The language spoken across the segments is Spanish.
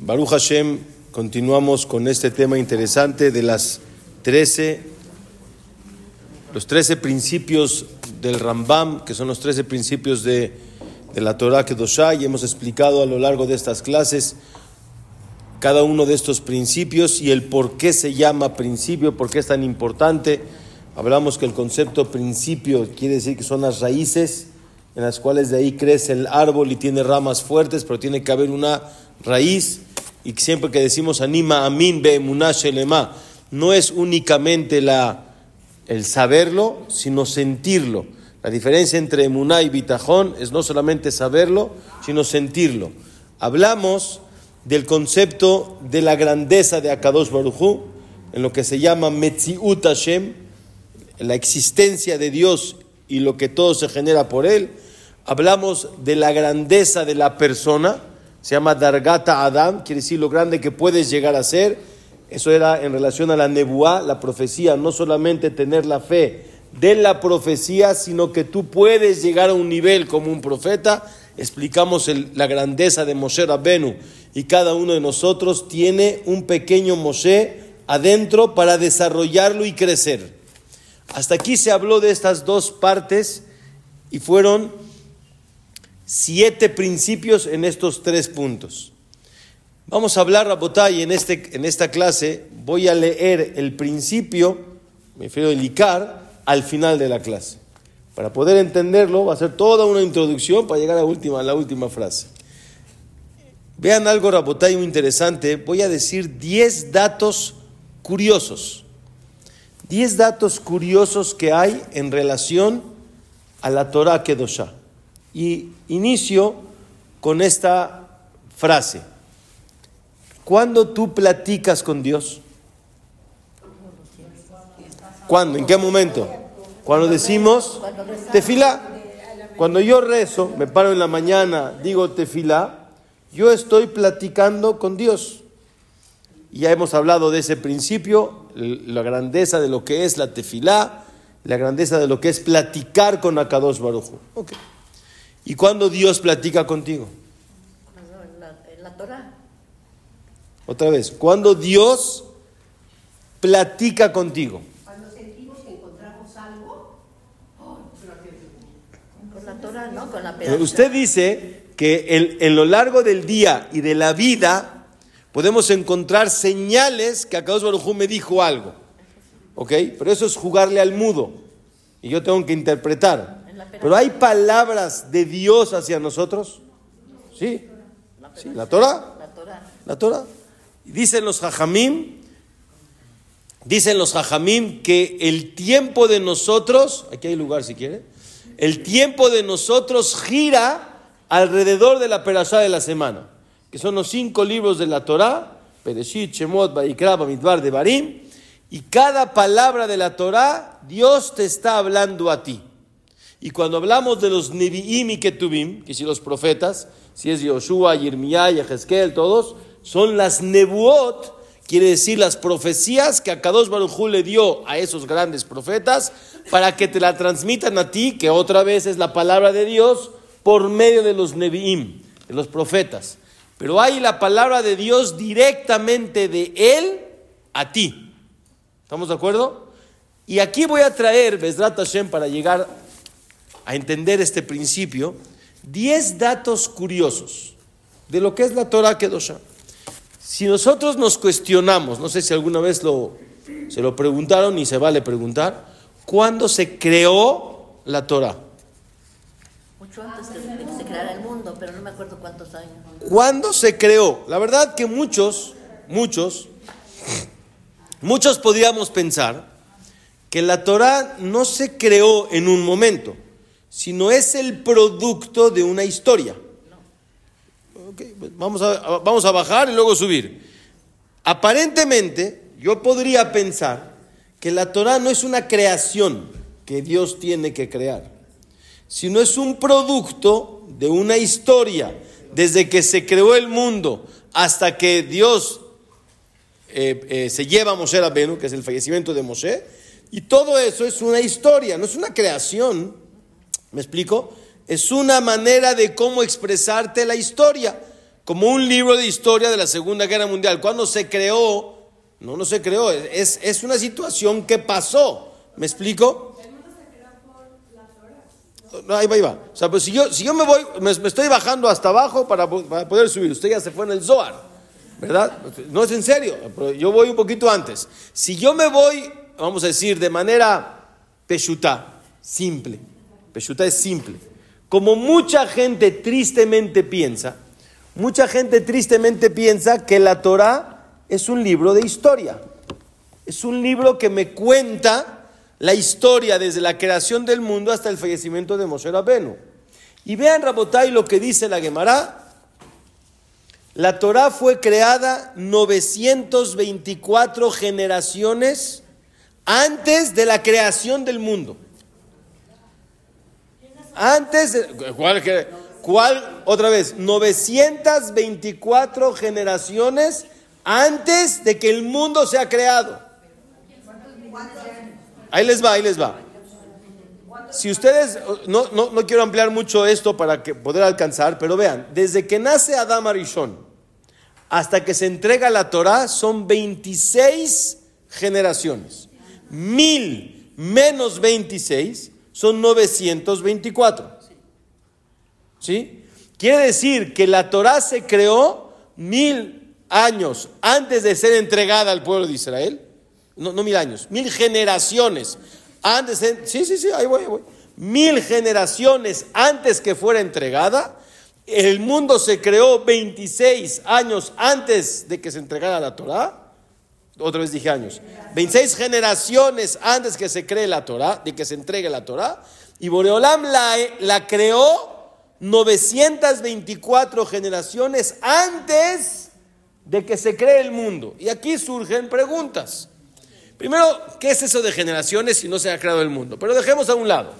Baruch Hashem, continuamos con este tema interesante de las 13, los 13 principios del Rambam, que son los 13 principios de, de la Torah Kedoshá, y hemos explicado a lo largo de estas clases cada uno de estos principios y el por qué se llama principio, por qué es tan importante. Hablamos que el concepto principio quiere decir que son las raíces en las cuales de ahí crece el árbol y tiene ramas fuertes, pero tiene que haber una raíz. Y siempre que decimos anima amin be shelema, no es únicamente la, el saberlo, sino sentirlo. La diferencia entre emuná y bitajón es no solamente saberlo, sino sentirlo. Hablamos del concepto de la grandeza de Akadosh Baruchu, en lo que se llama Metziut Hashem, la existencia de Dios y lo que todo se genera por él hablamos de la grandeza de la persona, se llama Dargata Adam, quiere decir lo grande que puedes llegar a ser. Eso era en relación a la nebuá, la profecía, no solamente tener la fe de la profecía, sino que tú puedes llegar a un nivel como un profeta. Explicamos la grandeza de Moshe Rabbenu y cada uno de nosotros tiene un pequeño Moshe adentro para desarrollarlo y crecer. Hasta aquí se habló de estas dos partes y fueron siete principios en estos tres puntos. Vamos a hablar, Rabotay, en, este, en esta clase voy a leer el principio, me refiero el Icar, al final de la clase. Para poder entenderlo, va a ser toda una introducción para llegar a, última, a la última frase. Vean algo, Rabotay, muy interesante. Voy a decir 10 datos curiosos. 10 datos curiosos que hay en relación a la Torah Kedoshah. Y inicio con esta frase. ¿Cuándo tú platicas con Dios? ¿Cuándo? ¿En qué momento? Cuando decimos tefilá. Cuando yo rezo, me paro en la mañana, digo tefilá, yo estoy platicando con Dios. Ya hemos hablado de ese principio, la grandeza de lo que es la tefilá, la grandeza de lo que es platicar con Akadosh Baruj. Okay. ¿Y cuándo Dios platica contigo? En la, en la Torah. Otra vez, ¿cuándo Dios platica contigo? Cuando sentimos que encontramos algo. con la Torah, ¿no? Con la Pero Usted dice que en, en, lo largo del día y de la vida podemos encontrar señales que Akadosh Baruj me dijo algo. ¿Ok? Pero eso es jugarle al mudo. Y yo tengo que interpretar. Pero hay palabras de Dios hacia nosotros. Sí. sí. ¿La Torah? La Torah. Dicen los Jajamim, dicen los Jajamim que el tiempo de nosotros, aquí hay lugar si quiere, el tiempo de nosotros gira alrededor de la perashá de la semana, que son los cinco libros de la Torah, Pereshit, Shemot, Vaikra, Bamidbar, de Barim, y cada palabra de la Torah, Dios te está hablando a ti. Y cuando hablamos de los Nevi'im y Ketubim, que si los profetas, si es Yoshua, Yirmiyah, Yehezkel, todos, son las Nebuot, quiere decir las profecías que Akadosh Baruj le dio a esos grandes profetas para que te la transmitan a ti, que otra vez es la palabra de Dios, por medio de los Nevi'im, de los profetas. Pero hay la palabra de Dios directamente de Él a ti. ¿Estamos de acuerdo? Y aquí voy a traer, Besrat Hashem, para llegar a entender este principio, 10 datos curiosos de lo que es la Torah Kedosha. Si nosotros nos cuestionamos, no sé si alguna vez lo, se lo preguntaron y se vale preguntar, ¿cuándo se creó la Torah? Mucho antes que se creara el mundo, pero no me acuerdo cuántos años. ¿Cuándo se creó? La verdad que muchos, muchos, muchos podríamos pensar que la Torah no se creó en un momento sino es el producto de una historia. Pues vamos, a, vamos a bajar y luego subir. Aparentemente, yo podría pensar que la Torah no es una creación que Dios tiene que crear, sino es un producto de una historia, desde que se creó el mundo hasta que Dios eh, eh, se lleva a Moshe Rabenu, que es el fallecimiento de Moshe, y todo eso es una historia, no es una creación. ¿Me explico? es una manera de cómo expresarte la historia, como un libro de historia de la Segunda Guerra Mundial. Cuando se creó, no, no se creó, es, es una situación que pasó. ¿Me explico? No, ahí va, ahí va. O sea, pues si yo, si yo me voy, me, estoy bajando hasta abajo para, para, poder subir. Usted ya se fue en el Zohar, ¿verdad? No es en serio, pero yo voy un poquito antes. Si yo me voy, vamos a decir, de manera peshuta, simple. Peshuta es simple. Como mucha gente tristemente piensa, mucha gente tristemente piensa que la Torah es un libro de historia. Es un libro que me cuenta la historia desde la creación del mundo hasta el fallecimiento de Moshe Rabenu. Y vean, Rabotai, lo que dice la Gemara. La Torah fue creada 924 generaciones antes de la creación del mundo. Antes ¿cuál. Otra vez, 924 generaciones antes de que el mundo sea creado. Ahí les va, ahí les va. Si ustedes, no, no, quiero ampliar mucho esto para que poder alcanzar, pero vean, desde que nace Adam Arishon hasta que se entrega la Torah son 26 generaciones. Mil menos 26 son 924. ¿Sí? Quiere decir que la Torah se creó mil años antes de ser entregada al pueblo de Israel no, no mil años, mil generaciones antes, sí, sí, sí, ahí voy, ahí voy, mil generaciones antes que fuera entregada, el mundo se creó 26 años antes de que se entregara la Torah. Otra vez dije años. 26 generaciones antes que se cree la Torah, de que se entregue la Torah. Y Boreolam la, la creó 924 generaciones antes de que se cree el mundo. Y aquí surgen preguntas. Primero, ¿qué es eso de generaciones si no se ha creado el mundo? Pero dejemos a un lado.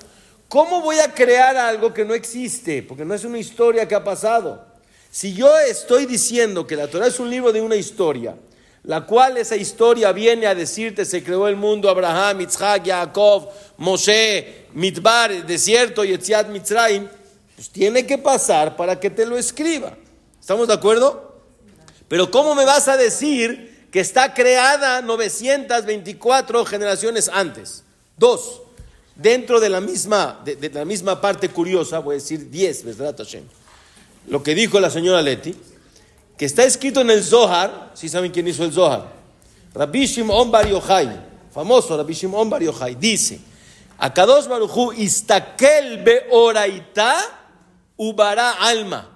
¿Cómo voy a crear algo que no existe? Porque no es una historia que ha pasado. Si yo estoy diciendo que la Torah es un libro de una historia, la cual esa historia viene a decirte se creó el mundo Abraham, Isaac, Jacob, Moshe, Mitbar, desierto, Yetziat, Mitzrayim, pues tiene que pasar para que te lo escriba. ¿Estamos de acuerdo? Pero ¿cómo me vas a decir que está creada 924 generaciones antes. Dos, dentro de la misma, de, la misma parte curiosa, voy a decir 10, ¿verdad, Hashem? Lo que dijo la señora Leti, que está escrito en el Zohar, si saben quién hizo el Zohar? Rabbi Shimon Bar Yochai, famoso Rabbi Shimon Bar Yochai, dice, Akadosh Baruchu istakel beoraita ubara alma.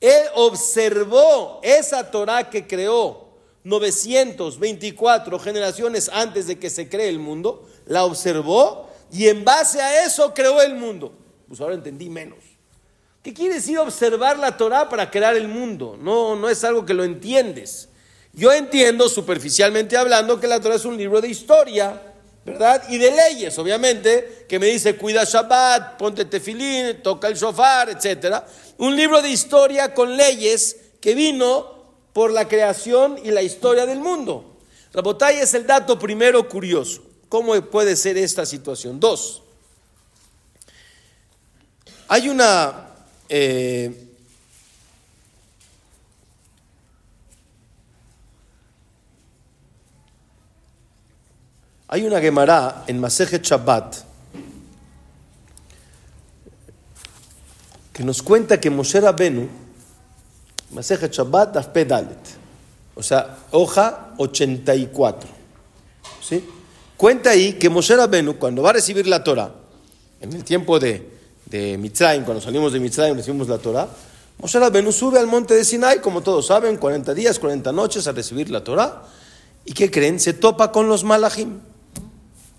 Él observó esa Torah que creó 924 generaciones antes de que se cree el mundo, la observó y en base a eso creó el mundo. Pues ahora entendí menos. ¿Qué quiere decir observar la Torah para crear el mundo? No, no es algo que lo entiendes. Yo entiendo, superficialmente hablando, que la Torah es un libro de historia, ¿verdad? Y de leyes, obviamente, que me dice cuida Shabbat, ponte tefilín, toca el shofar, etc. Un libro de historia con leyes que vino por la creación y la historia del mundo. Rabotay es el dato primero curioso. ¿Cómo puede ser esta situación? Dos. Hay una... Eh, hay una Gemara en Masejet Shabbat que nos cuenta que Moshe Rabenu Masejet Shabbat Dafpe Dalet. O sea, hoja 84. ¿Sí? Cuenta ahí que Moshe Rabenu, cuando va a recibir la Torah, en el tiempo de, de Mitzrayim, cuando salimos de Mitzrayim recibimos la Torah, Moshe Rabenu sube al monte de Sinai, como todos saben, 40 días, 40 noches a recibir la Torah. ¿Y qué creen? Se topa con los malachim.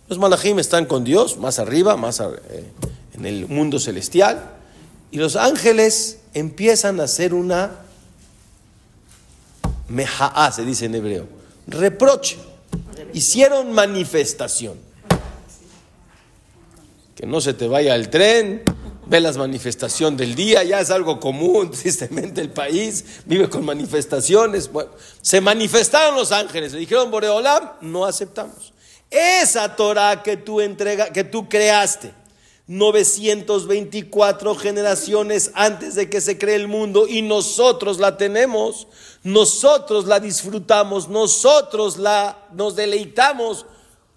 Los malachim están con Dios, más arriba, más eh, en el mundo celestial. Y los ángeles empiezan a hacer una Meha'a se dice en hebreo. Reproche. Hicieron manifestación. Que no se te vaya el tren, ve las manifestaciones del día, ya es algo común, tristemente el país vive con manifestaciones. Se manifestaron los ángeles, le dijeron Boreolam, no aceptamos. Esa Torah que tú entrega, que tú creaste, 924 generaciones antes de que se cree el mundo y nosotros la tenemos, nosotros la disfrutamos, nosotros la nos deleitamos.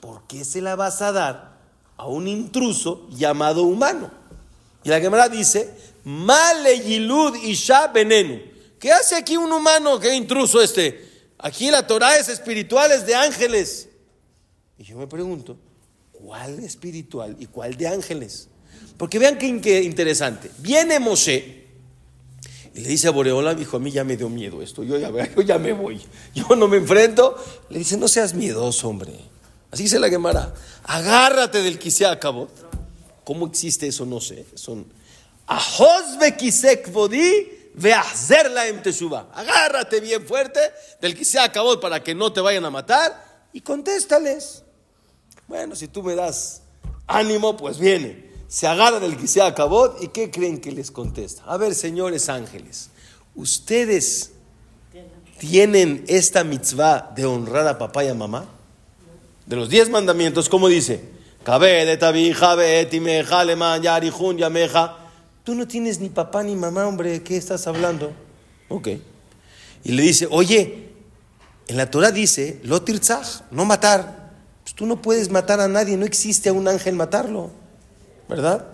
¿Por qué se la vas a dar a un intruso llamado humano? Y la Gemara dice, Male Yilud Isha Benenu. ¿Qué hace aquí un humano? ¿Qué intruso este? Aquí la Torah es espiritual, es de ángeles. Y yo me pregunto, ¿cuál espiritual y cuál de ángeles? Porque vean qué, interesante. Viene Moshe y le dice a Boreola, dijo, a mí ya me dio miedo esto, yo ya, yo ya me voy, yo no me enfrento. Le dice, no seas miedoso, hombre. Así dice la Gemara, agárrate del Kisea Cabot. ¿Cómo existe eso? No sé. Son Agárrate bien fuerte del Kisea Cabot para que no te vayan a matar y contéstales. Bueno, si tú me das ánimo, pues viene. Se agarra del que se acabó y ¿qué creen que les contesta? A ver, señores ángeles, ustedes tienen esta mitzvah de honrar a papá y a mamá. De los diez mandamientos, ¿cómo dice? Tú no tienes ni papá ni mamá, hombre, ¿qué estás hablando? Ok. Y le dice, oye, en la Torah dice, lo no matar. Pues tú no puedes matar a nadie, no existe a un ángel matarlo, ¿verdad?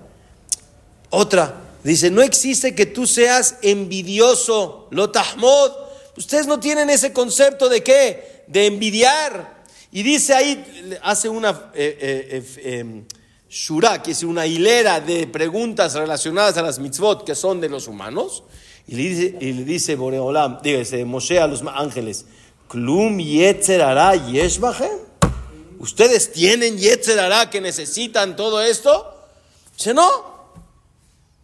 Otra, dice, no existe que tú seas envidioso, lo tahmod. Ustedes no tienen ese concepto de qué, de envidiar. Y dice ahí, hace una eh, eh, eh, em, shura, que es una hilera de preguntas relacionadas a las mitzvot que son de los humanos. Y le dice, y le dice Boreolam, dígase, Moshe a los ángeles, Klum yetzer yeshbachem. ¿Ustedes tienen Yetzerará que necesitan todo esto? Dice, no.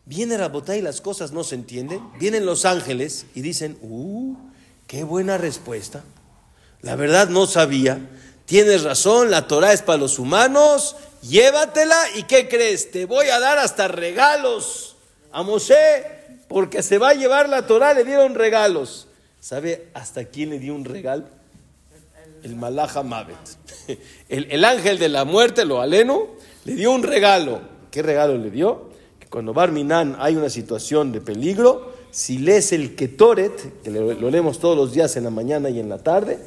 Viene Rabotá y las cosas no se entienden. Vienen los ángeles y dicen, ¡uh! ¡Qué buena respuesta! La verdad no sabía. Tienes razón, la Torah es para los humanos. Llévatela y ¿qué crees? Te voy a dar hasta regalos a Mosé porque se va a llevar la Torah. Le dieron regalos. ¿Sabe hasta quién le dio un regalo? El Malaja Mavet. El, ángel de la muerte, lo aleno, le dio un regalo. ¿Qué regalo le dio? Que cuando Barminan hay una situación de peligro, si lees el Ketoret, que lo, leemos todos los días en la mañana y en la tarde,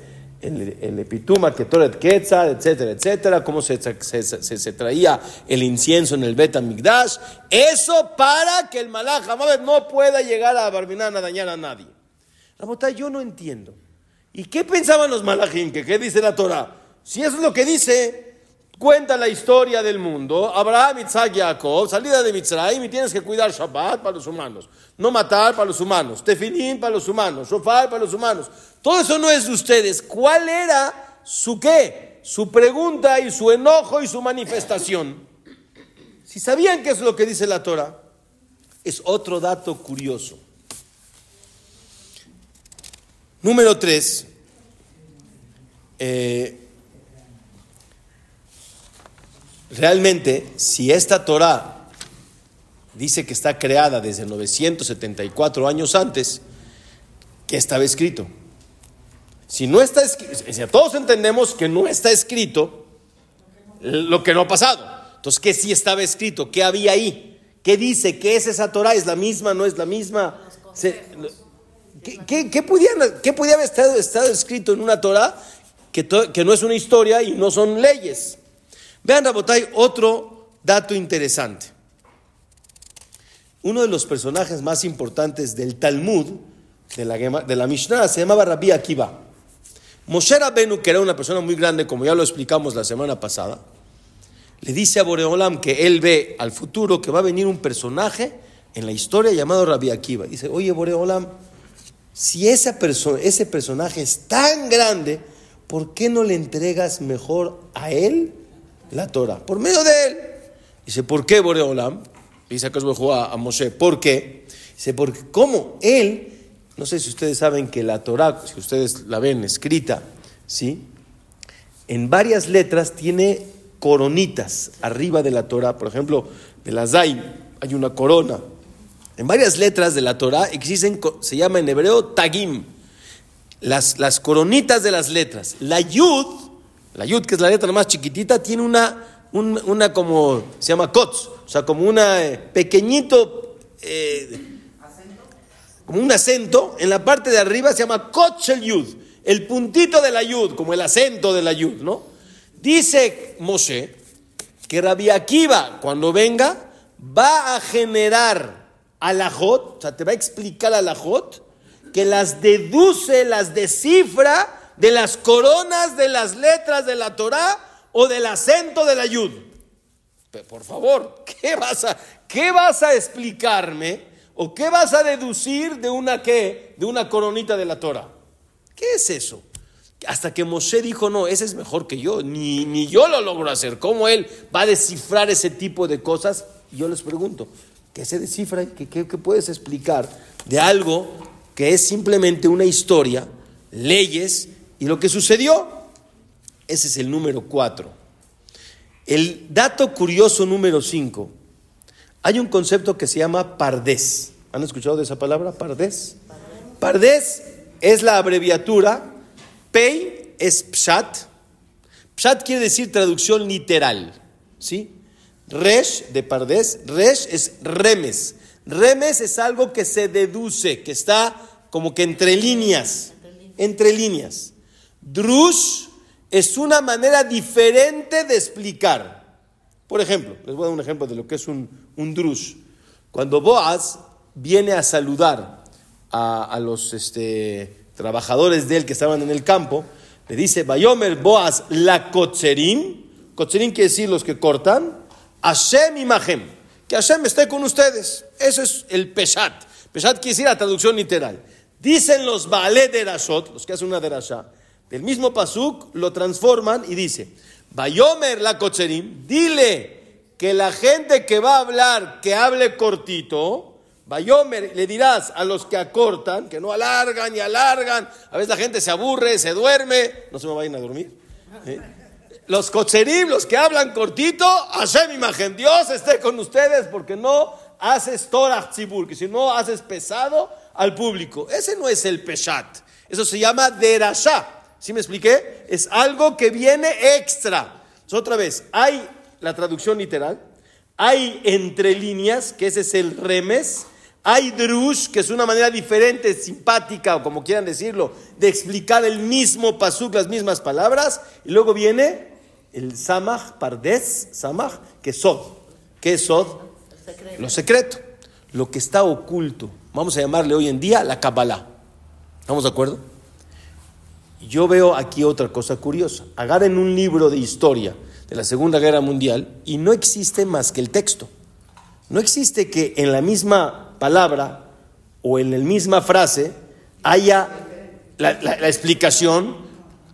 el, el Epituma, Ketoret Quetzal, etcétera, etcétera, cómo se, se, traía el incienso en el Bet Migdash, eso para que el Malach no pueda llegar a Barminan a dañar a nadie. La bota yo no entiendo. ¿Y qué pensaban los malachim? ¿Qué dice la Torah? Si eso es lo que dice, cuenta la historia del mundo. Abraham, Isaac, Jacob, salida de Mitzrayim y tienes que cuidar Shabbat para los humanos. No matar para los humanos. Tefilim para los humanos. Shofar para los humanos. Todo eso no es de ustedes. ¿Cuál era su qué? Su pregunta y su enojo y su manifestación. Si sabían qué es lo que dice la Torah, es otro dato curioso. Número tres, eh, realmente, si esta Torah dice que está creada desde 974 años antes, ¿qué estaba escrito? Si no está escrito, si todos entendemos que no está escrito lo que no ha pasado. Entonces, ¿qué sí estaba escrito? ¿Qué había ahí? ¿Qué dice? ¿Qué es esa Torah? ¿Es la misma? ¿No es la misma? ¿Qué, qué, podía, haber estado, escrito en una Torah que, que, no es una historia y no son leyes? Vean, Rabotay, otro dato interesante. Uno de los personajes más importantes del Talmud, de la, Mishnah, se llamaba Rabbi Akiva. Moshe Rabenu, que era una persona muy grande, como ya lo explicamos la semana pasada, le dice a Boreolam que él ve al futuro que va a venir un personaje en la historia llamado Rabbi Akiva. Dice, oye Boreolam, si ese personaje es tan grande, ¿por qué no le entregas mejor a él la Torah? Por medio de él. Dice, ¿por qué Boreolam? Dice que a, a Moshe, ¿por qué? Dice, porque como él, no sé si ustedes saben que la Torah, si ustedes la ven escrita, ¿sí? En varias letras tiene coronitas arriba de la Torah. Por ejemplo, de la Zain hay una corona en varias letras de la Torah existen, se llama en hebreo tagim, las, las coronitas de las letras. La yud, la yud que es la letra más chiquitita, tiene una, una como, se llama kotz, sea, como un pequeñito, eh, como un acento, en la parte de arriba se llama Kotchel Yud, el puntito de la Yud, como el acento de la Yud, ¿no? Dice Moshe que Rabbi Akiva, cuando venga, va a generar alajot, o sea, te va a explicar alajot, que las deduce, las descifra de las coronas de las letras de la Torah o del acento de la Yud. Por favor, ¿qué vas a, qué vas a explicarme o qué vas a deducir de una qué? De una coronita de la Torah. ¿Qué es eso? Hasta que Moshe dijo, no, ese es mejor que yo, ni, ni yo lo logro hacer. ¿Cómo él va a descifrar ese tipo de cosas? Y yo les pregunto, ¿qué se descifra? ¿Qué, qué, qué puedes explicar de algo que es simplemente una historia, leyes y lo que sucedió? Ese es el número cuatro. El dato curioso número cinco. Hay un concepto que se llama pardés. ¿Han escuchado de esa palabra? Pardés. Pardés es la abreviatura. Pei es pshat. Pshat quiere decir traducción literal. ¿Sí? Resh de Pardés, Resh es remes. Remes es algo que se deduce, que está como que entre líneas. Entre líneas. Drush es una manera diferente de explicar. Por ejemplo, les voy a dar un ejemplo de lo que es un, un drush. Cuando Boaz viene a saludar a, los este, trabajadores de él que estaban en el campo, le dice, Bayomer Boaz la kotzerim. Kotzerim quiere decir los que cortan. Hashem imagen, que Hashem esté con ustedes. Eso es el Peshat. Peshat quiere decir la traducción literal. Dicen los Baale de Rashot, los que hacen una derasha, del mismo Pasuk, lo transforman y dice, Bayomer la Kocherim, dile que la gente que va a hablar, que hable cortito, Bayomer, le dirás a los que acortan, que no alargan y alargan, a veces la gente se aburre, se duerme, no se me vayan a dormir. ¿eh? los cocherim, los que hablan cortito, Hashem imagen, Dios esté con ustedes porque no haces torah tzibur, que si no haces pesado al público. Ese no es el peshat, eso se llama derashá. ¿Sí me expliqué? Es algo que viene extra. otra vez, hay la traducción literal, hay entre líneas, que ese es el remes, hay drush, que es una manera diferente, simpática, o como quieran decirlo, de explicar el mismo pasuk, las mismas palabras, y luego viene el samach, pardes, samach, que sod. ¿Qué es sod? Lo secreto. Lo que está oculto. Vamos a llamarle hoy en día la Kabbalah. ¿Estamos de acuerdo? Yo veo aquí otra cosa curiosa. Agarren un libro de historia de la Segunda Guerra Mundial y no existe más que el texto. No existe que en la misma palabra o en la misma frase haya la, explicación,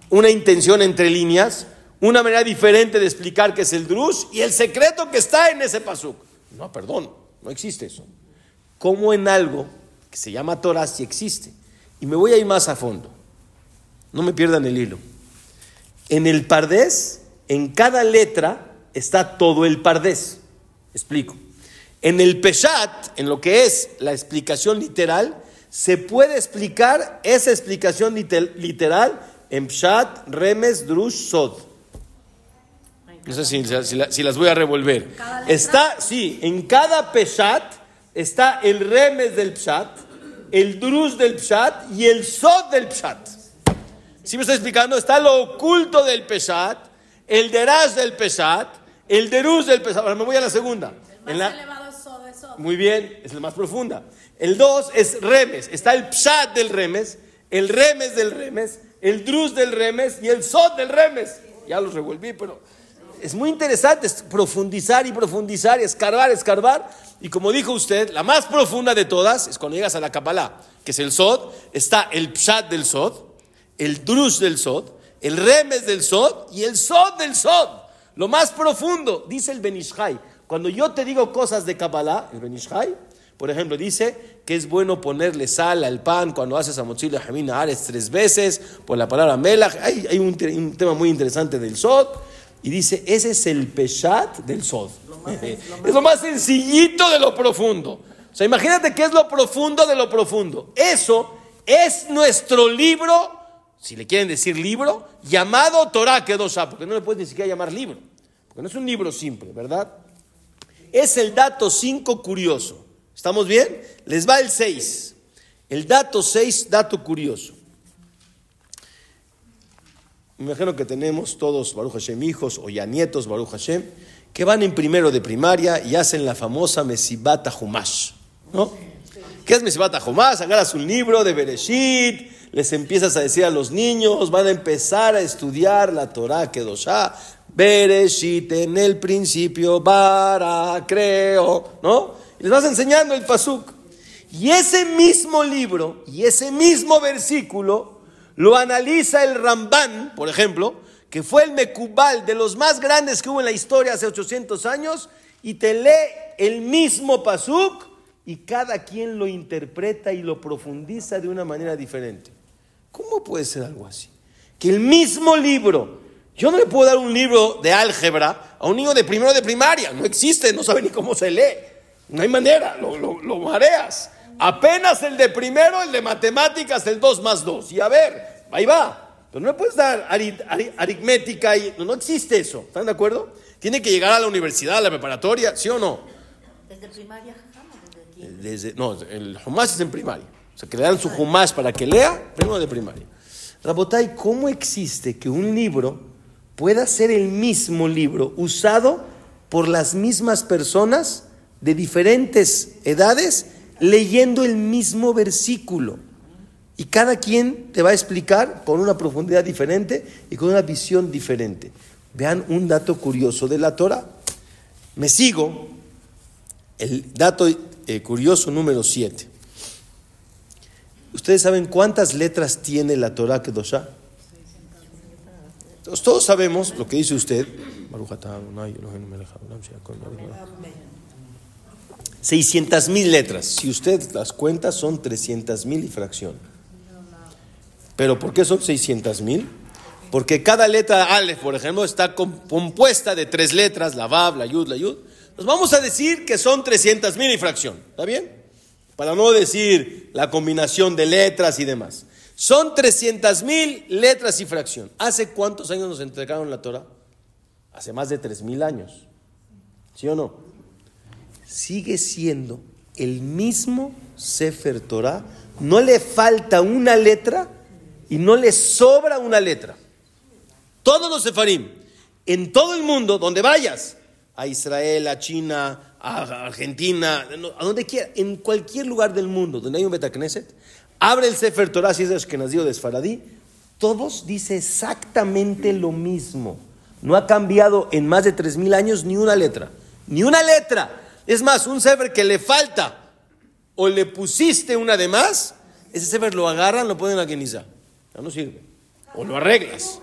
una intención entre líneas una manera diferente de explicar qué es el drus y el secreto que está en ese pasuk. No, perdón, no existe eso. Como en algo que se llama Torah sí existe. Y me voy a ir más a fondo. No me pierdan el hilo. En el pardés, en cada letra está todo el pardés. Explico. En el peshat, en lo que es la explicación literal, se puede explicar esa explicación literal en pshat, remes, drush, sod. No sé si, las voy a revolver. Está, sí, en cada peshat está el remes del pshat, el drus del pshat y el sod del pshat. ¿Sí me estoy explicando? Está lo oculto del peshat, el deraz del peshat, el deruz del peshat. Ahora me voy a la segunda. El más elevado es sod, es sod. Muy bien, es el más profunda. El dos es remes. Está el pshat del remes, el remes del remes, el drus del remes y el sod del remes. Ya los revolví, pero es muy interesante profundizar y profundizar, escarbar, escarbar. Y como dijo usted, la más profunda de todas es cuando llegas a la Kabbalah, que es el Sod, está el Pshat del Sod, el Drush del Sod, el Remes del Sod y el Sod del Sod. Lo más profundo, dice el Benishai. Cuando yo te digo cosas de Kabbalah, el Benishai, por ejemplo, dice que es bueno ponerle sal al pan cuando haces a mochila jamina ares tres veces, por la palabra melach. Hay, hay un, un tema muy interesante del Sod. Y dice, ese es el peshat del sod. es lo más sencillito de lo profundo. O sea, imagínate qué es lo profundo de lo profundo. Eso es nuestro libro, si le quieren decir libro, llamado Torah Kedoshá, porque no le puedes ni siquiera llamar libro, porque no es un libro simple, ¿verdad? es el dato 5 curioso. ¿Estamos bien? Les va el 6. El dato 6, dato curioso. Me imagino que tenemos todos, Baruch Hashem, hijos o ya nietos, Baruch Hashem, que van en primero de primaria y hacen la famosa Mesibata Humash. ¿No? ¿Qué es Mesibata Humash? Agarras un libro de Bereshit, les empiezas a decir a los niños, van a empezar a estudiar la Torah Kedoshá, Bereshit en el principio, para, creo, ¿no? Les vas enseñando el pasuk. Y ese mismo libro y ese mismo versículo lo analiza el Ramban, por ejemplo, que fue el Mekubal de los más grandes que hubo en la historia hace 800 años, y te lee el mismo pasuk y cada quien lo interpreta y lo profundiza de una manera diferente. ¿Cómo puede ser algo así? Que el mismo libro, yo no le puedo dar un libro de álgebra a un niño de primero de primaria, no existe, no sabe ni cómo se lee, no hay manera, lo, lo mareas. Apenas el de primero, el de matemáticas, el 2 más 2. Y a ver, ahí va. Pero no le puedes dar aritmética y no, existe eso. ¿Están de acuerdo? Tiene que llegar a la universidad, a la preparatoria, ¿sí o no? Desde primaria, desde. Desde, no, el es en primaria. O sea, que le dan su Humash para que lea, primero de primaria. Rabotay, ¿cómo existe que un libro pueda ser el mismo libro usado por las mismas personas de diferentes edades leyendo el mismo versículo. Y cada quien te va a explicar con una profundidad diferente y con una visión diferente. Vean un dato curioso de la Torah. Me sigo. El dato eh, curioso número 7. ¿Ustedes saben cuántas letras tiene la Torah Kedoshá? todos sabemos lo que dice usted. 600 mil letras. Si usted las cuenta, son 300 mil y fracción. ¿Pero por qué son 600 mil? Porque cada letra Aleph, por ejemplo, está compuesta de tres letras, la Vav, la Yud, la Yud. Nos vamos a decir que son 300 mil y fracción. ¿Está bien? Para no decir la combinación de letras y demás. Son 300 mil letras y fracción. ¿Hace cuántos años nos entregaron la Torah? Hace más de 3 mil años. ¿Sí o no? sigue siendo el mismo Sefer Torah, no le falta una letra y no le sobra una letra. Todos los Sefarim, en todo el mundo, donde vayas, a Israel, a China, a Argentina, a donde quiera, en cualquier lugar del mundo donde hay un Betacneset, abre el Sefer Torah, si es de Ashkenazí o de Sfaradí, todos dice exactamente lo mismo. No ha cambiado en más de 3.000 años ni una letra. Ni una letra. Es más, un sefer que le falta o le pusiste una de más, ese sefer lo agarran, lo ponen a Kenizá. Ya no sirve. O lo arreglas.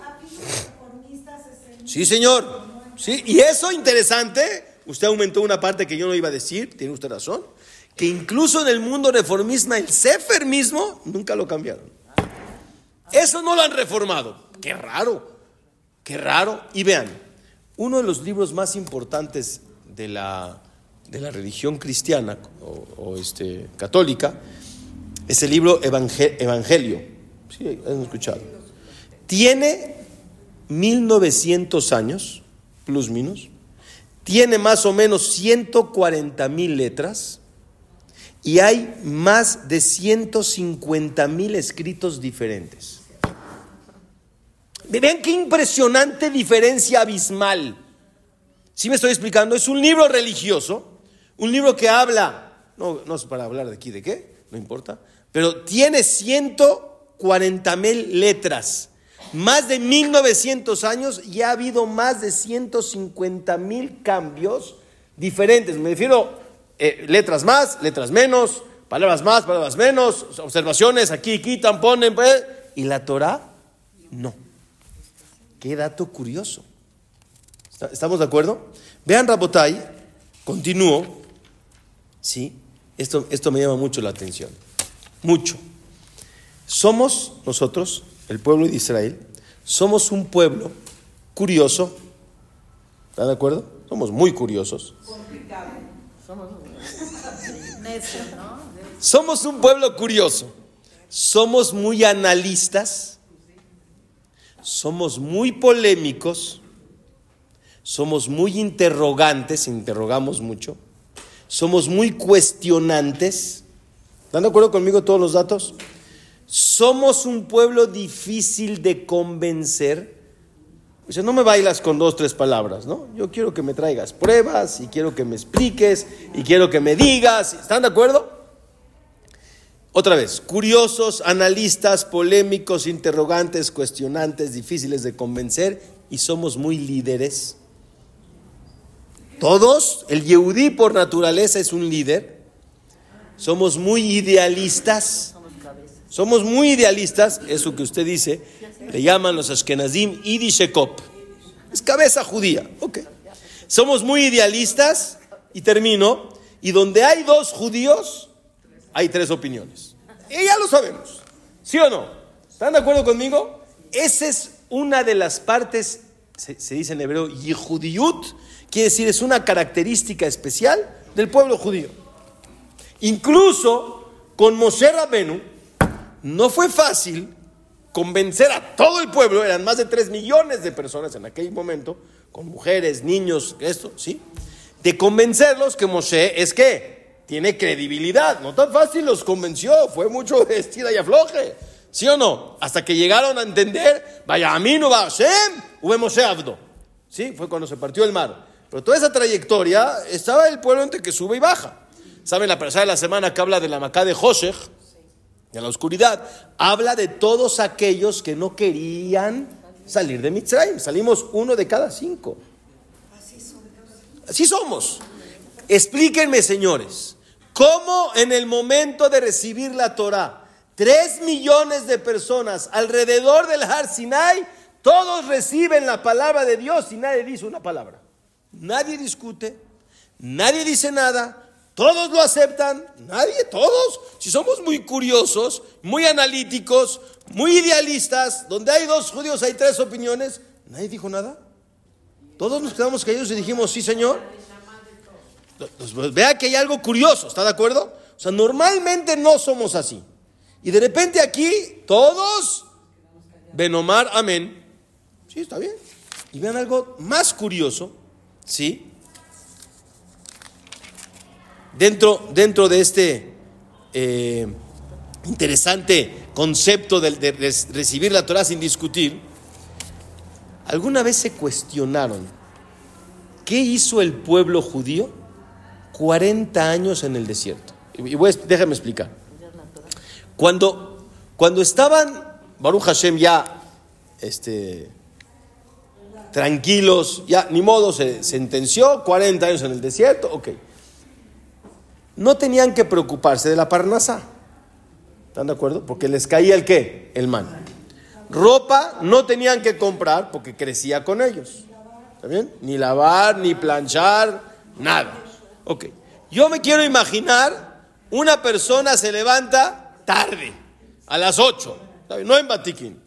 Sí, señor. Sí, y eso interesante, usted aumentó una parte que yo no iba a decir, tiene usted razón, que incluso en el mundo reformista el sefer mismo nunca lo cambiaron. Eso no lo han reformado. Qué raro, qué raro. Y vean, uno de los libros más importantes de la de la religión cristiana o, este, católica es el libro Evangelio. Sí, han escuchado. Tiene 1900 años, plus minus. Tiene más o menos 140 mil letras y hay más de 150 mil escritos diferentes. Vean qué impresionante diferencia abismal. Si me estoy explicando, es un libro religioso un libro que habla, no, no es para hablar de aquí de qué, no importa, pero tiene 140 mil letras. Más de 1900 años y ha habido más de 150 mil cambios diferentes. Me refiero eh, letras más, letras menos, palabras más, palabras menos, observaciones aquí, quitan, ponen, pues, y la Torah no. Qué dato curioso. ¿Estamos de acuerdo? Vean Rabotai, continúo. ¿Sí? Esto, esto me llama mucho la atención. Mucho. Somos nosotros, el pueblo de Israel, somos un pueblo curioso. ¿Están de acuerdo? Somos muy curiosos. Somos. Somos un pueblo curioso. Somos muy analistas. Somos muy polémicos. somos muy interrogantes, interrogamos mucho, somos muy cuestionantes. ¿Están de acuerdo conmigo todos los datos? Somos un pueblo difícil de convencer. O sea, no me bailas con dos, tres palabras, ¿no? Yo quiero que me traigas pruebas y quiero que me expliques y quiero que me digas. ¿Están de acuerdo? Otra vez, curiosos, analistas, polémicos, interrogantes, cuestionantes, difíciles de convencer y somos muy líderes. Todos, el Yehudí por naturaleza es un líder. Somos muy idealistas. Somos muy idealistas, eso que usted dice, le llaman los Ashkenazim Idishekop. Es cabeza judía, ok. Somos muy idealistas, y termino, y donde hay dos judíos, hay tres opiniones. Y ya lo sabemos. ¿Sí o no? ¿Están de acuerdo conmigo? Esa es una de las partes, se, dice en hebreo, Yehudiyut, quiere decir, es una característica especial del pueblo judío. Incluso con Moshe Rabenu, no fue fácil convencer a todo el pueblo, eran más de tres millones de personas en aquel momento, con mujeres, niños, esto, ¿sí? De convencerlos que Moshe es que tiene credibilidad. No tan fácil los convenció, fue mucho de estira y afloje. ¿Sí o no? Hasta que llegaron a entender, vaya, a mí no va Hashem, Moshe Abdo. ¿Sí? Fue cuando se partió el mar. Pero toda esa trayectoria estaba el pueblo entre que sube y baja. ¿Saben la persona de la semana que habla de la Macá de Hoshech, de la oscuridad? Habla de todos aquellos que no querían salir de Mitzrayim. Salimos uno de cada cinco. Así somos. Explíquenme, señores. ¿Cómo en el momento de recibir la Torah, tres millones de personas alrededor del Har Sinai, todos reciben la palabra de Dios y nadie dice una palabra? Nadie discute, nadie dice nada, todos lo aceptan, nadie, todos. Si somos muy curiosos, muy analíticos, muy idealistas, donde hay dos judíos hay tres opiniones, nadie dijo nada. Todos nos quedamos callados y dijimos, sí, Señor. Pues, vea que hay algo curioso, ¿está de acuerdo? O sea, normalmente no somos así. Y de repente aquí, todos, Benomar, amén. Sí, está bien. Y vean algo más curioso, ¿sí? Dentro, dentro de este eh, interesante concepto de, recibir la Torah sin discutir, ¿alguna vez se cuestionaron qué hizo el pueblo judío? 40 años en el desierto. Y voy, déjame explicar. Cuando, cuando estaban, Baruch Hashem, ya este, tranquilos, ya ni modo, se sentenció, 40 años en el desierto, ok. No tenían que preocuparse de la parnasa. ¿Están de acuerdo? Porque les caía el qué? El man. Ropa no tenían que comprar porque crecía con ellos. ¿Está bien? Ni lavar, ni planchar, nada. Ok. Yo me quiero imaginar, una persona se levanta tarde, a las 8, no en Batiquín.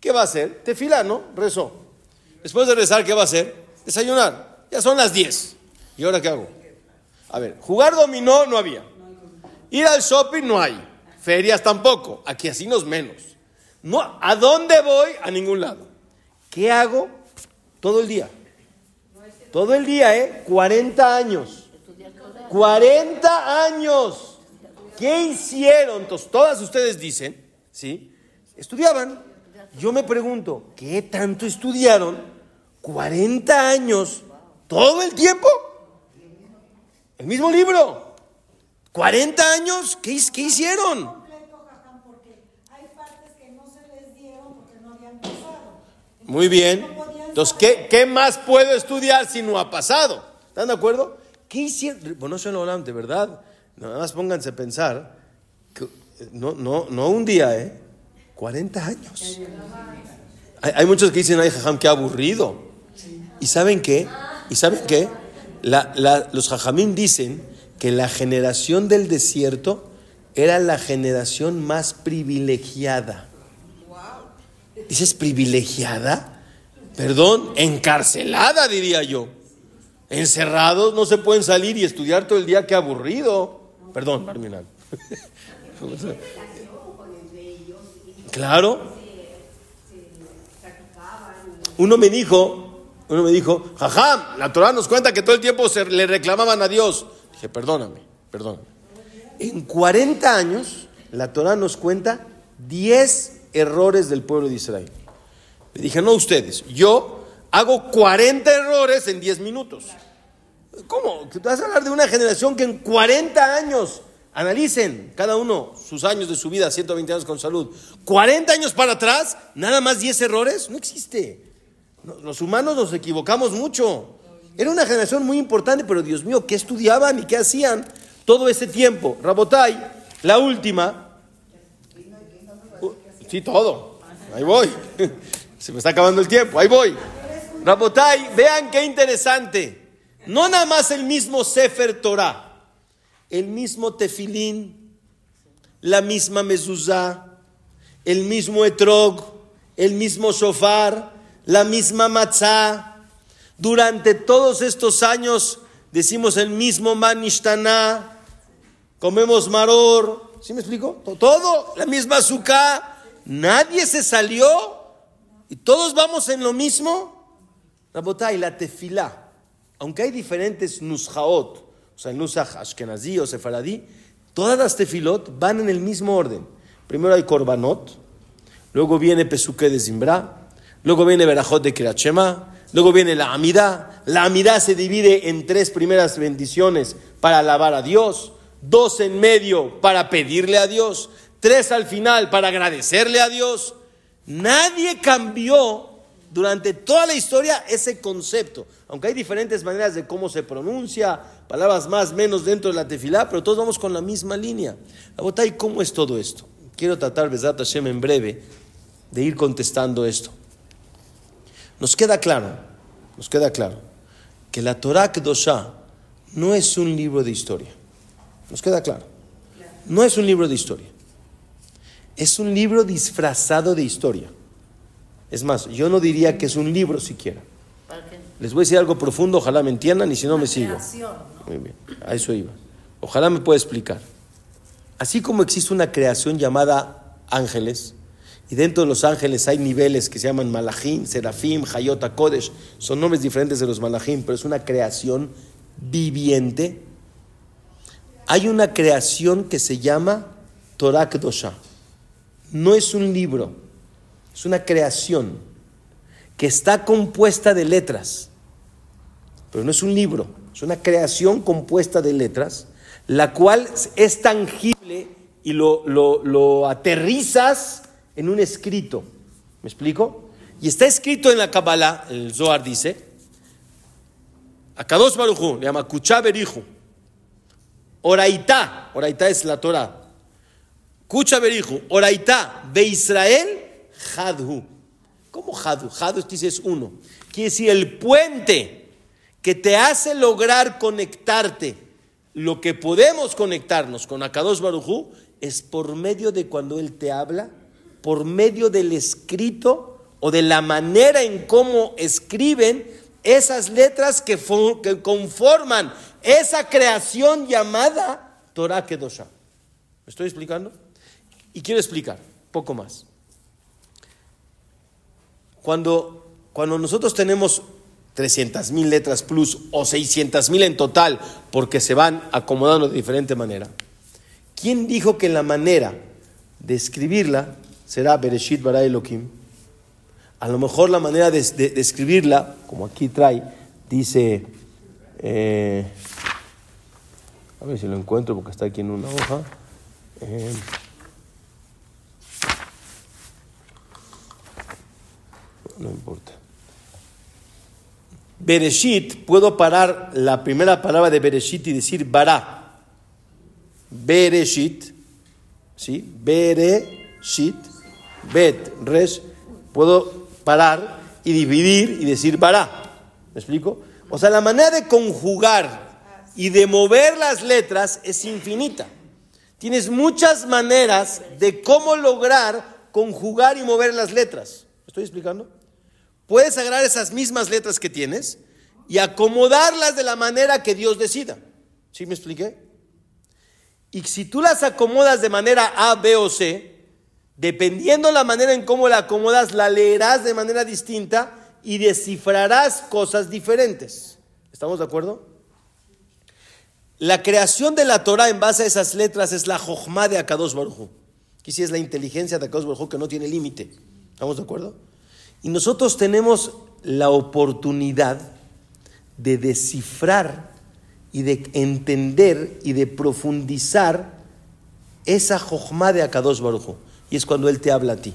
¿Qué va a hacer? Tefila, ¿no? Rezó. Después de rezar, ¿qué va a hacer? Desayunar. Ya son las 10. ¿Y ahora qué hago? A ver, jugar dominó no había. Ir al shopping no hay. Ferias tampoco. Aquí así nos menos. No, ¿A dónde voy? A ningún lado. ¿Qué hago? Todo el día. Todo el día, ¿eh? 40 años. 40 años. ¿Qué hicieron? Entonces, todas ustedes dicen, ¿sí? Estudiaban. Yo me pregunto, ¿qué tanto estudiaron? 40 años, todo el tiempo. El mismo libro. 40 años, ¿qué, qué hicieron? Muy bien. Entonces, ¿qué, ¿qué más puedo estudiar si no ha pasado? ¿Están de acuerdo? ¿Qué hicieron? Bueno, no de verdad. Nada más pónganse a pensar. Que, no, no, no un día, ¿eh? 40 años. Hay, muchos que dicen, ay, jajam, qué aburrido. ¿Y saben qué? ¿Y saben qué? Los jajamín dicen que la generación del desierto era la generación más privilegiada. ¿Dices privilegiada? Perdón, encarcelada, diría yo. Encerrados no se pueden salir y estudiar todo el día, qué aburrido. Perdón, terminar. claro. Uno me dijo, Uno me dijo, jajam, la Torah nos cuenta que todo el tiempo se le reclamaban a Dios. Dije, perdóname, perdóname. En 40 años, la Torah nos cuenta 10 errores del pueblo de Israel. Le dije, no ustedes, yo hago 40 errores en 10 minutos. ¿Cómo? ¿Te vas a hablar de una generación que en 40 años, analicen cada uno sus años de su vida, 120 años con salud, 40 años para atrás, nada más 10 errores? No existe. Los humanos nos equivocamos mucho. Era una generación muy importante, pero Dios mío, ¿qué estudiaban y qué hacían todo ese tiempo? Rabotai, la última. Uh, sí, todo. Ahí voy. Se me está acabando el tiempo. Ahí voy. Rabotai, vean qué interesante. No nada más el mismo Sefer Torah, el mismo Tefilín, la misma mezuzá, el mismo etrog, el mismo shofar, la misma matzá. Durante todos estos años decimos el mismo manishtaná, comemos maror, ¿sí me explico? Todo, la misma azúcar, nadie se salió y todos vamos en lo mismo. La y la tefilá aunque hay diferentes nusjaot, o sea, nusaj ashkenazí o sefaradí, todas las tefilot van en el mismo orden. Primero hay korbanot, luego viene pesuke de zimbra, luego viene berajot de kirachema, luego viene la amidá. La amidá se divide en tres primeras bendiciones para alabar a Dios, dos en medio para pedirle a Dios, tres al final para agradecerle a Dios. Nadie cambió durante toda la historia ese concepto. Aunque hay diferentes maneras de cómo se pronuncia, palabras más, menos dentro de la tefilá, pero todos vamos con la misma línea. ¿y cómo es todo esto? Quiero tratar, Besat Hashem, en breve, de ir contestando esto. Nos queda claro, nos queda claro, que la Torah Kedoshá no es un libro de historia. Nos queda claro. No es un libro de historia. Es un libro disfrazado de historia. Es más, yo no diría que es un libro siquiera. Les voy a decir algo profundo, ojalá me entiendan y si no me sigo. Muy bien, a eso iba. Ojalá me pueda explicar. Así como existe una creación llamada ángeles, y dentro de los ángeles hay niveles que se llaman malachim, serafim, hayota, kodesh, son nombres diferentes de los malachim, pero es una creación viviente. Hay una creación que se llama Torah Kedosha. No es un libro es una creación que está compuesta de letras, pero no es un libro, es una creación compuesta de letras, la cual es tangible y lo, lo, aterrizas en un escrito. ¿Me explico? Y está escrito en la Kabbalah, el Zohar dice, Akados Baruchu, le llama Kuchá Berichu, Oraitá, Oraitá es la Torah, Kucha Berichu, Oraitá, de Israel, Hadhu. ¿Cómo Hadhu? Hadhu es uno. Quiere decir el puente que te hace lograr conectarte. Lo que podemos conectarnos con Akadosh Barujú es por medio de cuando Él te habla, por medio del escrito o de la manera en cómo escriben esas letras que, conforman esa creación llamada Torah Kedosha. ¿Me estoy explicando? Y quiero explicar poco más. Cuando, cuando nosotros tenemos 300 mil letras plus o 600 mil en total, porque se van acomodando de diferente manera, ¿quién dijo que la manera de escribirla será Bereshit Bara Elohim? A lo mejor la manera de, escribirla, como aquí trae, dice, eh, a ver si lo encuentro porque está aquí en una hoja. Eh, no importa. Bereshit, puedo parar la primera palabra de Bereshit y decir bara. Bereshit, ¿sí? Bereshit, bet, res, puedo parar y dividir y decir bara. ¿Me explico? O sea, la manera de conjugar y de mover las letras es infinita. Tienes muchas maneras de cómo lograr conjugar y mover las letras. ¿Me estoy explicando? puedes agarrar esas mismas letras que tienes y acomodarlas de la manera que Dios decida. ¿Sí me expliqué? Y si tú las acomodas de manera A, B o C, dependiendo la manera en cómo la acomodas, la leerás de manera distinta y descifrarás cosas diferentes. ¿Estamos de acuerdo? La creación de la Torah en base a esas letras es la Jochma de Akadosh Baruj Aquí sí es la inteligencia de Akadosh Baruj que no tiene límite. ¿Estamos de acuerdo? Y nosotros tenemos la oportunidad de descifrar y de entender y de profundizar esa Jochma de Akadosh Baruj Y es cuando Él te habla a ti.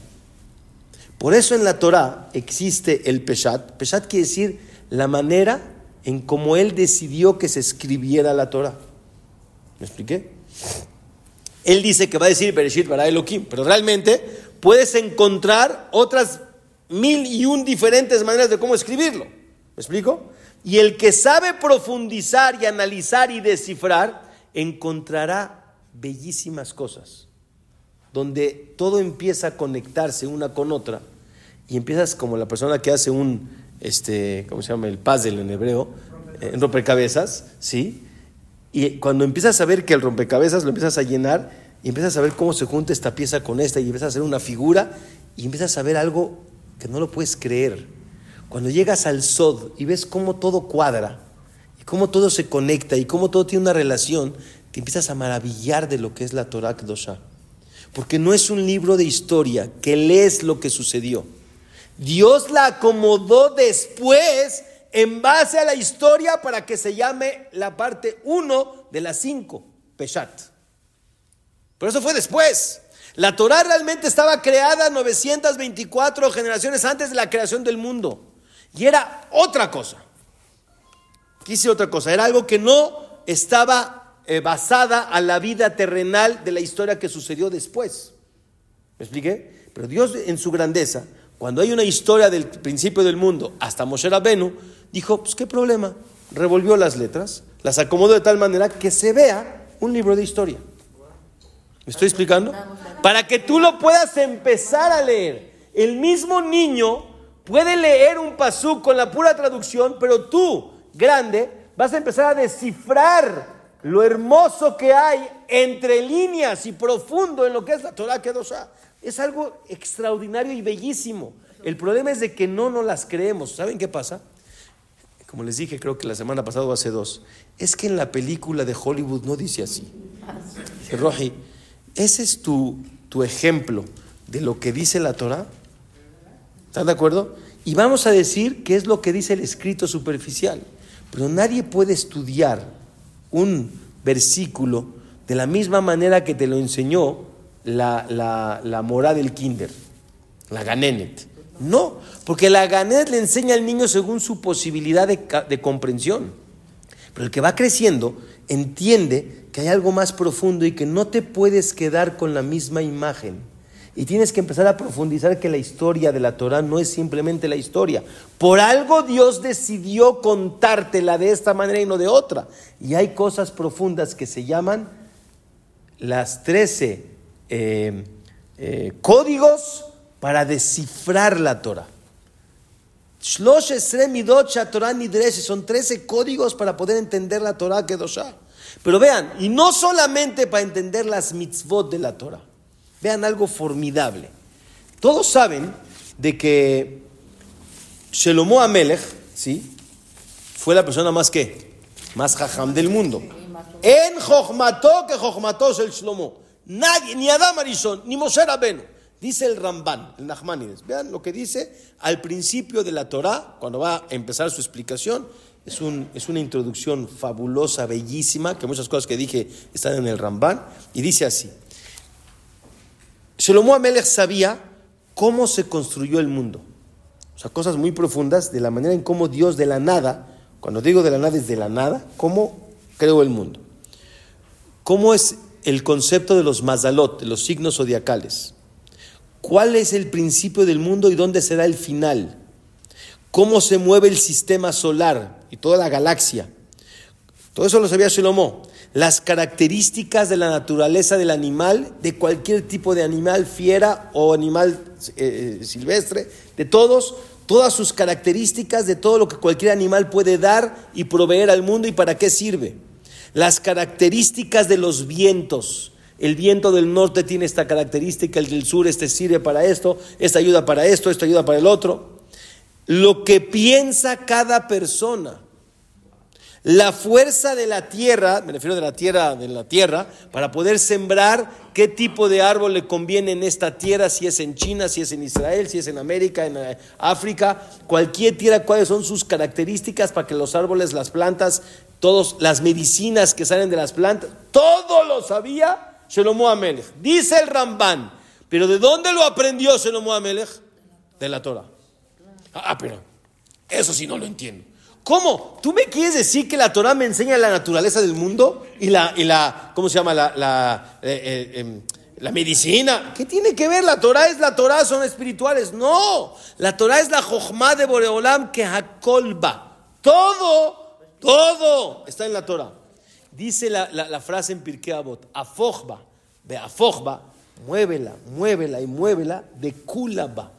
Por eso en la Torah existe el Peshat. Peshat quiere decir la manera en cómo Él decidió que se escribiera la Torah. ¿Me expliqué? Él dice que va a decir Bereshit para Elohim, pero realmente puedes encontrar otras mil y un diferentes maneras de cómo escribirlo. ¿Me explico? Y el que sabe profundizar y analizar y descifrar, encontrará bellísimas cosas, donde todo empieza a conectarse una con otra y empiezas como la persona que hace un, este, ¿cómo se llama? El puzzle en hebreo, eh, rompecabezas, ¿sí? Y cuando empiezas a ver que el rompecabezas lo empiezas a llenar y empiezas a ver cómo se junta esta pieza con esta y empiezas a hacer una figura y empiezas a ver algo que no lo puedes creer. Cuando llegas al Sod y ves cómo todo cuadra y cómo todo se conecta y cómo todo tiene una relación, te empiezas a maravillar de lo que es la Torah Kedoshah. Porque no es un libro de historia que lees lo que sucedió. Dios la acomodó después en base a la historia para que se llame la parte 1 de las 5, Peshat. Pero eso fue después. La Torah realmente estaba creada 924 generaciones antes de la creación del mundo. Y era otra cosa. Quise otra cosa. Era algo que no estaba eh, basada a la vida terrenal de la historia que sucedió después. ¿Me expliqué? Pero Dios en su grandeza, cuando hay una historia del principio del mundo hasta Moshe Rabenu, dijo, pues qué problema. Revolvió las letras, las acomodó de tal manera que se vea un libro de historia. ¿Me estoy explicando? Para que tú lo puedas empezar a leer. El mismo niño puede leer un pasú con la pura traducción, pero tú, grande, vas a empezar a descifrar lo hermoso que hay entre líneas y profundo en lo que es la Torah Kedoshá. Es algo extraordinario y bellísimo. El problema es de que no nos las creemos. ¿Saben qué pasa? Como les dije, creo que la semana pasada o hace dos, es que en la película de Hollywood no dice así. Dice, Roji, ese es tu, tu ejemplo de lo que dice la Torah. ¿Están de acuerdo? Y vamos a decir qué es lo que dice el escrito superficial. Pero nadie puede estudiar un versículo de la misma manera que te lo enseñó la, la, mora del kinder, la ganenet. No, porque la ganenet le enseña al niño según su posibilidad de, de comprensión. Pero el que va creciendo entiende que hay algo más profundo y que no te puedes quedar con la misma imagen y tienes que empezar a profundizar que la historia de la Torah no es simplemente la historia. Por algo Dios decidió contártela de esta manera y no de otra. Y hay cosas profundas que se llaman las trece eh, eh, códigos para descifrar la Torah. Son 13 códigos para poder entender la Torah. Pero vean, y no solamente para entender las mitzvot de la Torah. Vean algo formidable. Todos saben de que Shelomo Amelech, ¿sí? Fue la persona más que, más jajam del mundo. En Jochmató que Jochmató es el Shlomo. Nadie, ni Adam Arishon, ni Moshe Rabenu. Dice el Ramban, el Nachmanides. Vean lo que dice al principio de la Torah, cuando va a empezar su explicación. Es, un, es una introducción fabulosa, bellísima, que muchas cosas que dije están en el Ramban. Y dice así. Shlomo Amelech sabía cómo se construyó el mundo. O sea, cosas muy profundas de la manera en cómo Dios de la nada, cuando digo de la nada es de la nada, cómo creó el mundo. ¿Cómo es el concepto de los mazalot, de los signos zodiacales? ¿Cuál es el principio del mundo y dónde será el final? ¿Cómo se mueve el sistema solar y toda la galaxia? Todo eso lo sabía Shlomo las características de la naturaleza del animal, de cualquier tipo de animal, fiera o animal eh, silvestre, de todos, todas sus características, de todo lo que cualquier animal puede dar y proveer al mundo y para qué sirve. Las características de los vientos. El viento del norte tiene esta característica, el del sur este sirve para esto, esta ayuda para esto, esta ayuda para el otro. lo que piensa cada persona. La fuerza de la tierra, me refiero de la tierra, de la tierra, para poder sembrar qué tipo de árbol le conviene en esta tierra, si es en China, si es en Israel, si es en América, en eh, África, cualquier tierra, cuáles son sus características para que los árboles, las plantas, todas las medicinas que salen de las plantas, todo lo sabía Shelomo Amelech. Dice el Ramban, pero ¿de dónde lo aprendió Shelomo Amelech? De la Torah. Ah, pero eso sí no lo entiendo. ¿Cómo? ¿Tú me quieres decir que la Torah me enseña la naturaleza del mundo y la, y la ¿cómo se llama? La, la, eh, eh, em, la medicina. ¿Qué tiene que ver? La Torah es la Torah, son espirituales. No, la Torah es la Jochma de Boreolam que Hakolba. Todo, todo está en la Torah. Dice la, la, frase en Pirkei Avot, Afojba, de Afojba, muévela, muévela y muévela de Kulaba.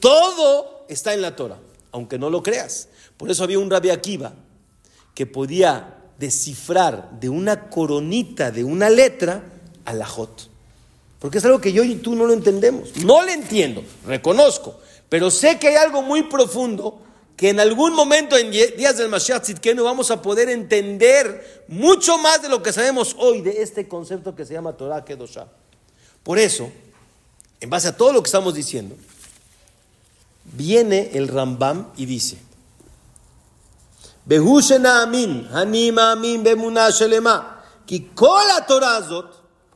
Todo está en la Torah, aunque no lo creas. Por eso había un Rabbi Akiva que podía descifrar de una coronita, de una letra, a la Jot. Porque es algo que yo y tú no lo entendemos. No lo entiendo, reconozco. Pero sé que hay algo muy profundo que en algún momento en días del Mashiach Tzidkenu vamos a poder entender mucho más de lo que sabemos hoy de este concepto que se llama Torah Kedoshah. Por eso, en base a todo lo que estamos diciendo, viene el Rambam y dice, amin, hanima amin bemuna shelema, ki la Torah azot,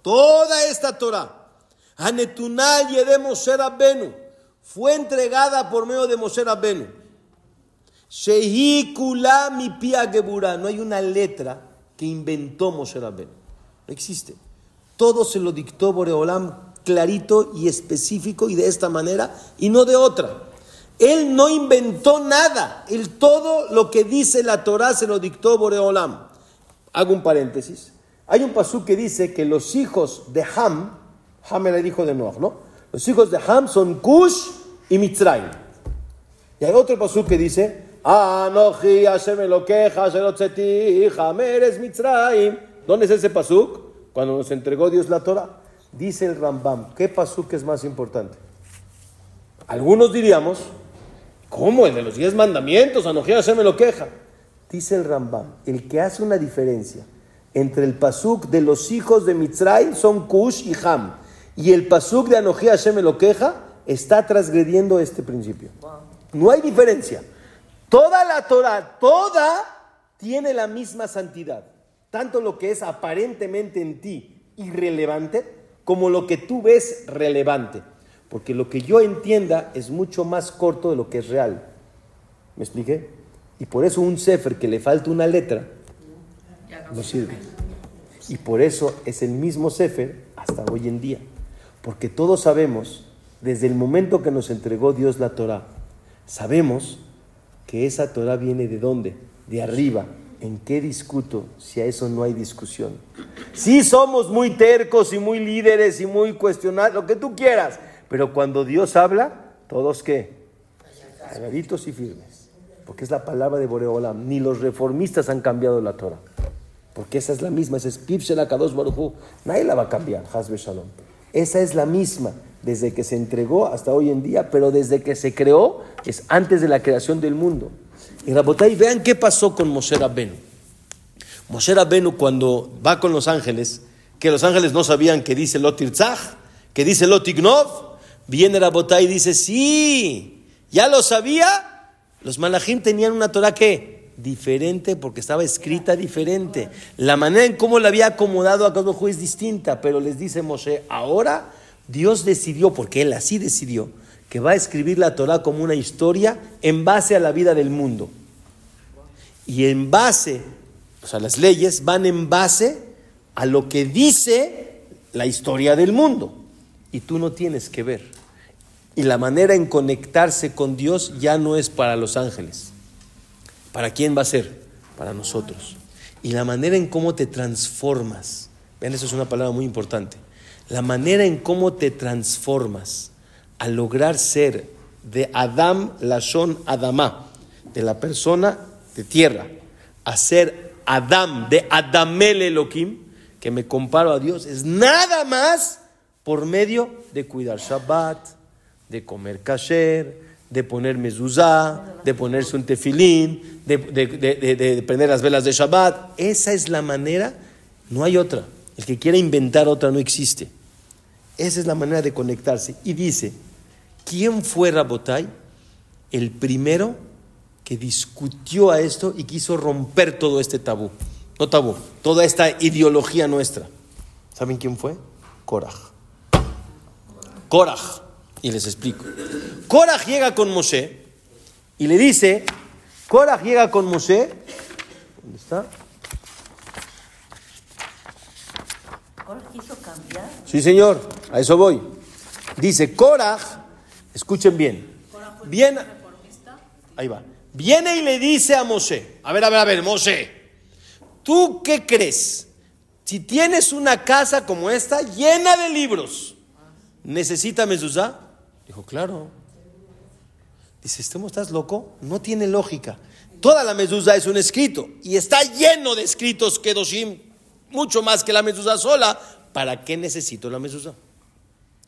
toda esta Torah, hanetunal yede Moshe Rabbenu, fue entregada por medio de Moshe Rabbenu. Shehi kula mi pia gebura, no hay una letra que inventó Moshe Rabbenu, no existe. Todo se lo dictó Boreolam clarito y específico y de esta manera y no de otra. Él no inventó nada. Él todo lo que dice la Torah se lo dictó Boreolam. Hago un paréntesis. Hay un pasú que dice que los hijos de Ham, Ham era el hijo de Noah, ¿no? Los hijos de Ham son Cush y Mitzrayim. Y hay otro pasú que dice, Anoji Hashem lo queja, Ham eres Mitzrayim. ¿Dónde es ese pasú? Cuando nos entregó Dios la Torah. Dice el Rambam, ¿qué pasú que es más importante? Algunos diríamos ¿Cómo? El de los diez mandamientos, Anojía se me lo queja. Dice el Rambam, el que hace una diferencia entre el pasuk de los hijos de Mitzray son Kush y Ham, y el pasuk de Anojía me lo queja, está transgrediendo este principio. No hay diferencia. Toda la Torah, toda tiene la misma santidad. Tanto lo que es aparentemente en ti irrelevante, como lo que tú ves relevante. Porque lo que yo entienda es mucho más corto de lo que es real. ¿Me expliqué? Y por eso un Sefer que le falta una letra no sirve. Y por eso es el mismo Sefer hasta hoy en día. Porque todos sabemos, desde el momento que nos entregó Dios la Torah, sabemos que esa Torah viene de dónde? De arriba. ¿En qué discuto si a eso no hay discusión? Si somos muy tercos y muy líderes y muy cuestionados, lo que tú quieras. Pero cuando Dios habla, todos qué? Calladitos y firmes. Porque es la palabra de Boreolam. Ni los reformistas han cambiado la Torah. Porque esa es la misma. Esa es Pipshel Kadosh Baruchu. Nadie la va a cambiar. Hazbe Shalom. Esa es la misma desde que se entregó hasta hoy en día, pero desde que se creó es antes de la creación del mundo. Y Rabotay, vean qué pasó con Moshe Rabbenu. Moshe Rabbenu cuando va con los ángeles, que los ángeles no sabían que dice Lotirzach, que dice Lotignov, Viene Rabotay y dice, sí, ya lo sabía. Los malachim tenían una Torah que diferente porque estaba escrita diferente. La manera en cómo la había acomodado a cada juez es distinta, pero les dice Moshe, ahora Dios decidió, porque él así decidió, que va a escribir la Torah como una historia en base a la vida del mundo. Y en base, o sea, las leyes van en base a lo que dice la historia del mundo. Y tú no tienes que ver. Y la manera en conectarse con Dios ya no es para los ángeles. ¿Para quién va a ser? Para nosotros. Y la manera en cómo te transformas. Vean, eso es una palabra muy importante. La manera en cómo te transformas al lograr ser de Adam Lashon Adamá, de la persona de tierra, a ser Adam, de Adamel Elohim, que me comparo a Dios, es nada más por medio de cuidar Shabbat, de comer kasher, de poner mezuzá, de ponerse un tefilín, de, de, de, de, prender las velas de Shabbat. Esa es la manera, no hay otra. El que quiera inventar otra no existe. Esa es la manera de conectarse. Y dice, ¿quién fue Rabotai? El primero que discutió a esto y quiso romper todo este tabú. No tabú, toda esta ideología nuestra. ¿Saben quién fue? Korah. Korah. Y les explico. Korah llega con Moshe y le dice, Korah llega con Moshe, ¿dónde está? ¿Korah quiso cambiar? Sí, señor, a eso voy. Dice, Korah, escuchen bien, bien, ahí va, viene y le dice a Moshe, a ver, a ver, a ver, Moshe, ¿tú qué crees? Si tienes una casa como esta llena de libros, ¿necesita mezuzá? Dijo, claro. Dice, ¿estás loco? No tiene lógica. Toda la mezuzá es un escrito y está lleno de escritos Kedoshim, mucho más que la mezuzá sola. ¿Para qué necesito la mezuzá?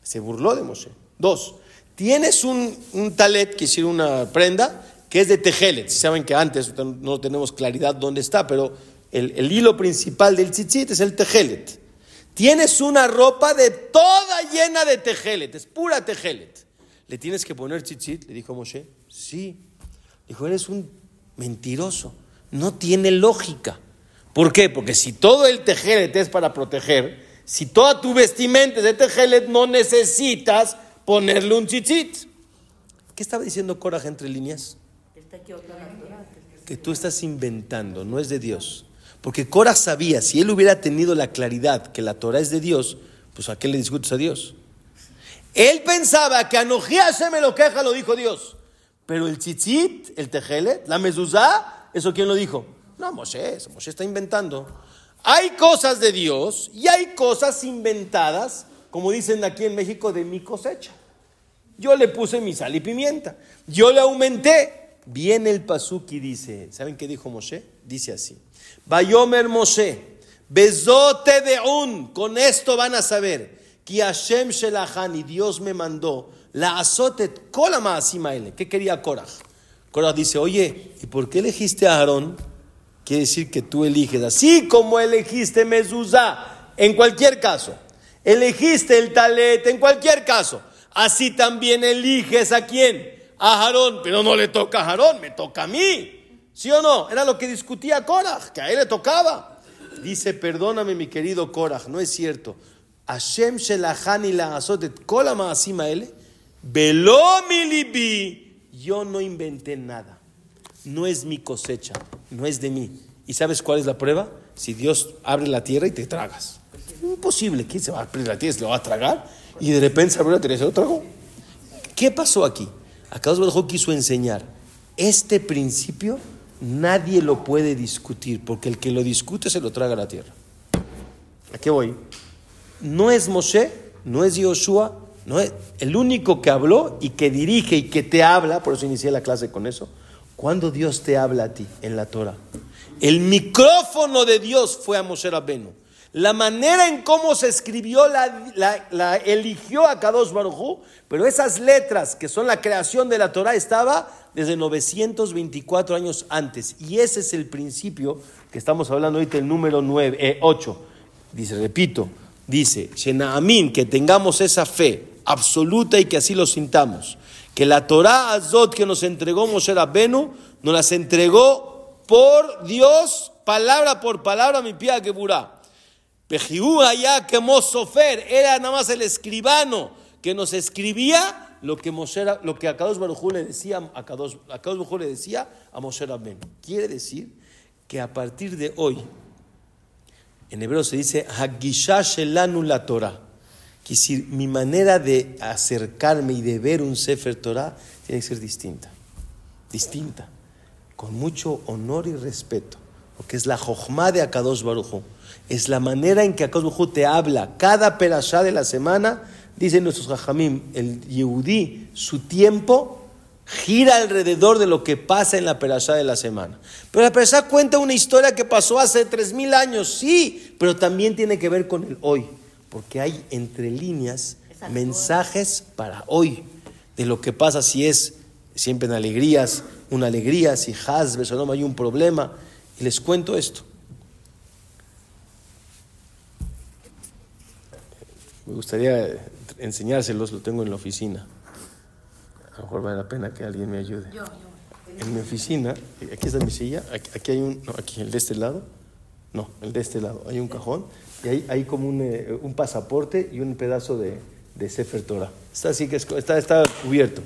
Se burló de Moshe. Dos, tienes un, un talet, que es una prenda, que es de tejelet. Saben que antes no tenemos claridad dónde está, pero el, el hilo principal del tzitzit es el tejelet. Tienes una ropa de toda llena de tejelet, es pura tejelet. ¿Le tienes que poner tzitzit? Le dijo Moshe. Sí. Dijo, eres un mentiroso. No tiene lógica. ¿Por qué? Porque si todo el tejelet es para proteger, si toda tu vestimenta es de tejelet, no necesitas ponerle un tzitzit. ¿Qué estaba diciendo Korah entre líneas? Que tú estás inventando, no es de Dios. Porque Korah sabía, si él hubiera tenido la claridad que la Torah es de Dios, pues ¿a qué le discutes a Dios? Él pensaba que Anojía me lo queja, lo dijo Dios. Pero el tzitzit, el tejelet, la mezuzá, ¿eso quién lo dijo? No, Moshe, Moshe está inventando. Hay cosas de Dios y hay cosas inventadas, como dicen aquí en México, de mi cosecha. Yo le puse mi sal y pimienta. Yo le aumenté. Viene el pasuk y dice, ¿saben qué dijo Moshe? Dice así. Bayomer Moshe, bezote de un, con esto van a saber que Hashem Shelahan y Dios me mandó la azotet kolama ¿Qué quería Korah? Korah dice, oye, ¿y por qué elegiste a Aarón? Quiere decir que tú eliges, así como elegiste Mezuzá, en cualquier caso. Elegiste el talet, en cualquier caso. Así también eliges a quién? A Aarón, pero no le toca a Aarón, me toca a mí. ¿Sí o no? Era lo que discutía Korah, que a él le tocaba. Dice, perdóname mi querido Korah, no es cierto. Hashem shelachani la azotet kola maasima ele, velo mi yo no inventé nada. No es mi cosecha, no es de mí. ¿Y sabes cuál es la prueba? Si Dios abre la tierra y te tragas. Imposible, ¿quién se va a abrir la tierra? ¿Se lo va a tragar? Y de repente se la tierra y se lo tragó. ¿Qué pasó aquí? Acá Baruj quiso enseñar este principio nadie lo puede discutir, porque el que lo discute se lo traga a la tierra. ¿A qué voy? no es Moshe, no es Yoshua, no es el único que habló y que dirige y que te habla, por eso inicié la clase con eso. Cuando Dios te habla a ti en la Torah, el micrófono de Dios fue a Moshe Rabbeinu. La manera en cómo se escribió la, eligió a Kadosh Baruj pero esas letras que son la creación de la Torah estaba desde 924 años antes. Y ese es el principio que estamos hablando ahorita, el número 9, 8. Eh, Dice, repito, dice, Shenaamin, que tengamos esa fe absoluta y que así lo sintamos, que la Torah Azot que nos entregó Moshe Rabbenu, nos las entregó por Dios, palabra por palabra, mi pía burá. Pejiú allá que Sofer, era nada más el escribano que nos escribía lo que Moshe, lo que Akadosh Baruj le decía a Akadosh, le decía a Moshe Rabbenu. Quiere decir que a partir de hoy en hebreo se dice Hagisha la Torah. Que decir, mi manera de acercarme y de ver un Sefer Torah tiene que ser distinta. Distinta. Con mucho honor y respeto. Porque es la Jochma de Akadosh Baruj Es la manera en que Akadosh te habla. Cada perashá de la semana, dicen nuestros Jajamim, el Yehudí, su tiempo gira alrededor de lo que pasa en la perashá de la semana. Pero la perashá cuenta una historia que pasó hace tres mil años, sí, pero también tiene que ver con el hoy, porque hay entre líneas mensajes para hoy de lo que pasa si es siempre en alegrías, una alegría, si o no hay un problema. Y les cuento esto. Me gustaría enseñárselos, lo tengo en la oficina. A lo mejor vale la pena que alguien me ayude. En mi oficina, aquí está mi silla, aquí, hay un, no, aquí, el de este lado, no, el de este lado, hay un cajón y hay, hay como un, eh, un, pasaporte y un pedazo de, de Sefer Torah. Está así que está, está cubierto.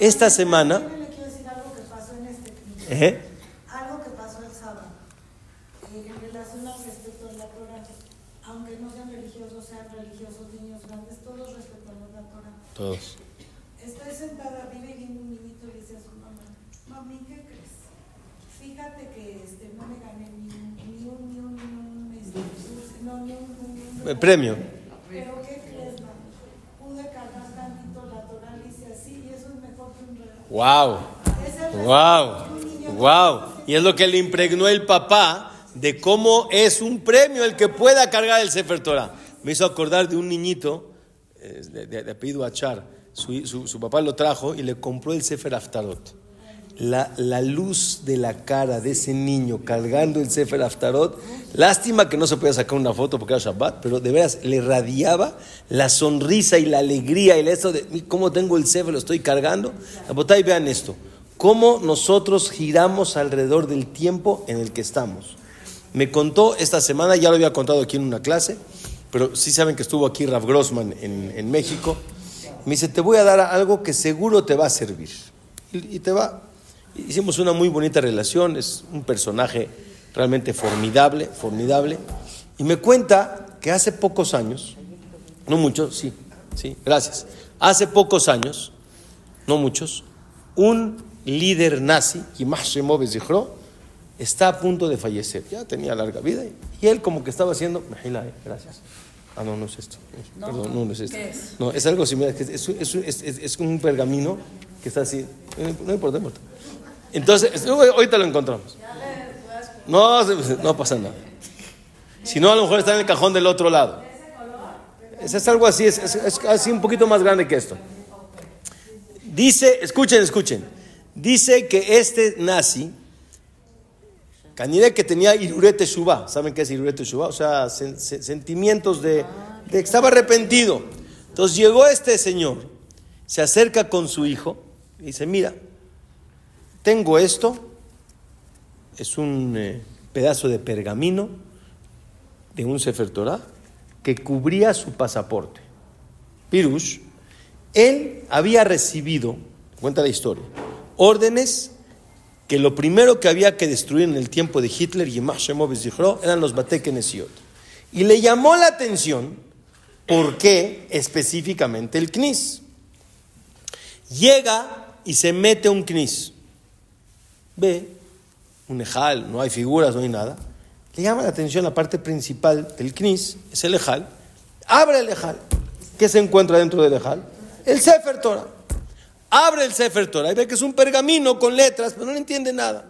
Esta semana... le quiero decir algo que pasó en este ¿Eh? Algo que pasó el sábado. Eh, en relación al respeto de la Torah. Aunque no sean religiosos, sean religiosos, niños grandes, todos respetamos la Torah. Todos. Estoy sentada arriba y viene un niñito y dice a su mamá, mami, ¿qué crees? Fíjate que este, no me gané ni, un- ni un, ni un, este, no, ni un, un- premio. Pero ¿qué crees, mami? Pude cargar tantito la Torah, le hice así, y eso es mejor que un reloj. ¡Wow! ¡Wow! ¡Wow! Y es lo que le impregnó el papá de cómo es un premio el que pueda cargar el Sefer Torah. Me hizo acordar de un niñito de, de- de apellido Achar. Su, su- papá lo trajo y le compró el Sefer Aftarot. La, la luz de la cara de ese niño cargando el Sefer Aftarot, lástima que no se podía sacar una foto porque era Shabbat, pero de veras le radiaba la sonrisa y la alegría y el esto de cómo tengo el Sefer, lo estoy cargando. y vean esto, cómo nosotros giramos alrededor del tiempo en el que estamos. Me contó esta semana, ya lo había contado aquí en una clase, pero sí saben que estuvo aquí Rav Grossman en, en México. Me dice, te voy a dar algo que seguro te va a servir. Y, te va. Hicimos una muy bonita relación, es un personaje realmente formidable, formidable. Y me cuenta que hace pocos años, no muchos, sí, sí, gracias. Hace pocos años, no muchos, un líder nazi, Yimah Shemov Zichro, está a punto de fallecer. Ya tenía larga vida y él como que estaba haciendo, eh, gracias. Ah, no, no es esto. Perdón, no, no es esto. ¿qué es? No, es algo similar. Es, es, es, es- es- es un pergamino que está así. No importa, no importa. no. Entonces, es- ahorita lo encontramos. No, no pasa nada. Si no, a lo mejor está en el cajón del otro lado. Es, es algo así, es así un poquito más grande que esto. Dice, escuchen, escuchen. Dice que este nazi, Canire que tenía irurete shubá. ¿Saben qué es irurete shubá? O sea, sen- sen- sentimientos de, de que estaba arrepentido. Entonces llegó este señor, se acerca con su hijo y dice, mira, tengo esto, es un eh, pedazo de pergamino de un Sefer Torah que cubría su pasaporte. Pirush, él había recibido, cuenta la historia, órdenes que lo primero que había que destruir en el tiempo de Hitler y eran los Batekenesiot. Y le llamó la atención por qué específicamente el Knis. Llega y se mete un Knis. Ve un Ejal, no hay figuras, no hay nada. Le llama la atención la parte principal del Knis, es el Ejal. Abre el Ejal. ¿Qué se encuentra dentro del Ejal? El Sefer Torah. Abre el Sefer Torah y ve que es un pergamino con letras, pero no le entiende nada.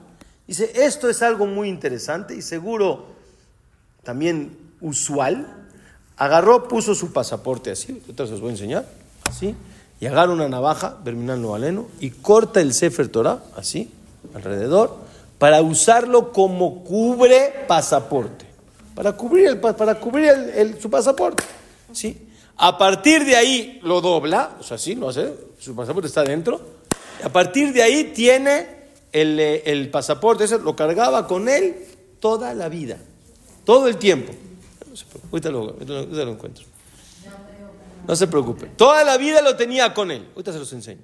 Dice, esto es algo muy interesante y seguro también usual. Agarró, puso su pasaporte así, se los voy a enseñar, así, y agarra una navaja, verminal valeno, y corta el Sefer Torah, así, alrededor, para usarlo como cubre pasaporte, para cubrir, el, pa- para cubrir el- su pasaporte, ¿sí? A partir de ahí lo dobla, o sea, sí, lo hace, su pasaporte está dentro, a partir de ahí tiene el, eh, el pasaporte, ese lo cargaba con él toda la vida, todo el tiempo. Ahorita lo, ahorita encuentro. No se preocupe. Toda la vida lo tenía con él. Ahorita se los enseño.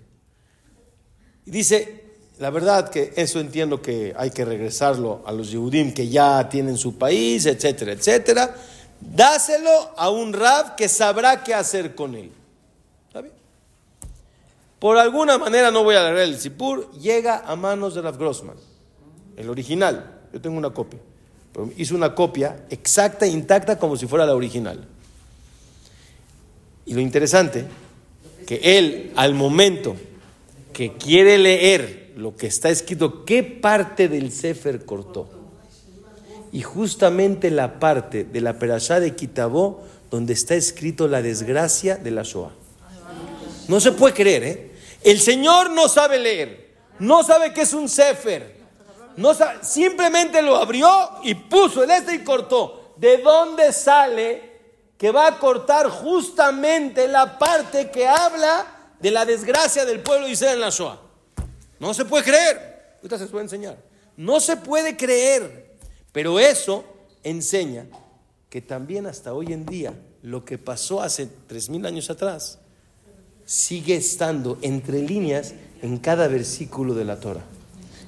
Y dice, la verdad que eso entiendo que hay que regresarlo a los Yehudim que ya tienen su país, etcétera, etcétera. Dáselo a un rab que sabrá qué hacer con él. ¿Está bien? Por alguna manera, no voy a agarrar el Sipur, llega a manos de Rav Grossman, el original. Yo tengo una copia. Pero hizo una copia exacta, intacta, como si fuera la original. Y lo interesante, que él, al momento que quiere leer lo que está escrito, ¿qué parte del Sefer cortó? Y justamente la parte de la Perashá de Kitabó, donde está escrito la desgracia de la Shoah. No se puede creer, ¿eh? El Señor no sabe leer. No sabe que es un sefer. No simplemente lo abrió y puso el este y cortó. ¿De dónde sale que va a cortar justamente la parte que habla de la desgracia del pueblo de Israel en la Shoah? No se puede creer. Ahorita se puede enseñar. No se puede creer. Pero eso enseña que también hasta hoy en día lo que pasó hace tres mil años atrás sigue estando entre líneas en cada versículo de la Torah.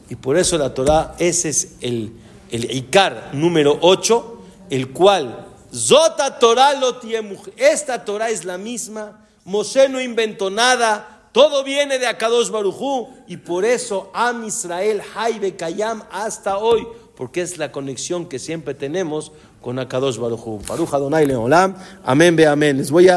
Y por eso la Torah, ese es el, el Ikar número 8, el cual, Zota Torah lo. Esta Torah es la misma. Moshe no inventó nada. Todo viene de Akadosh Barujú. Y por eso Am Israel, Haibe Kayam, hasta hoy. Porque es la conexión que siempre tenemos con Akadosh Barujú. Baruch Adonai Leolam. Amén, ve amén. Les voy a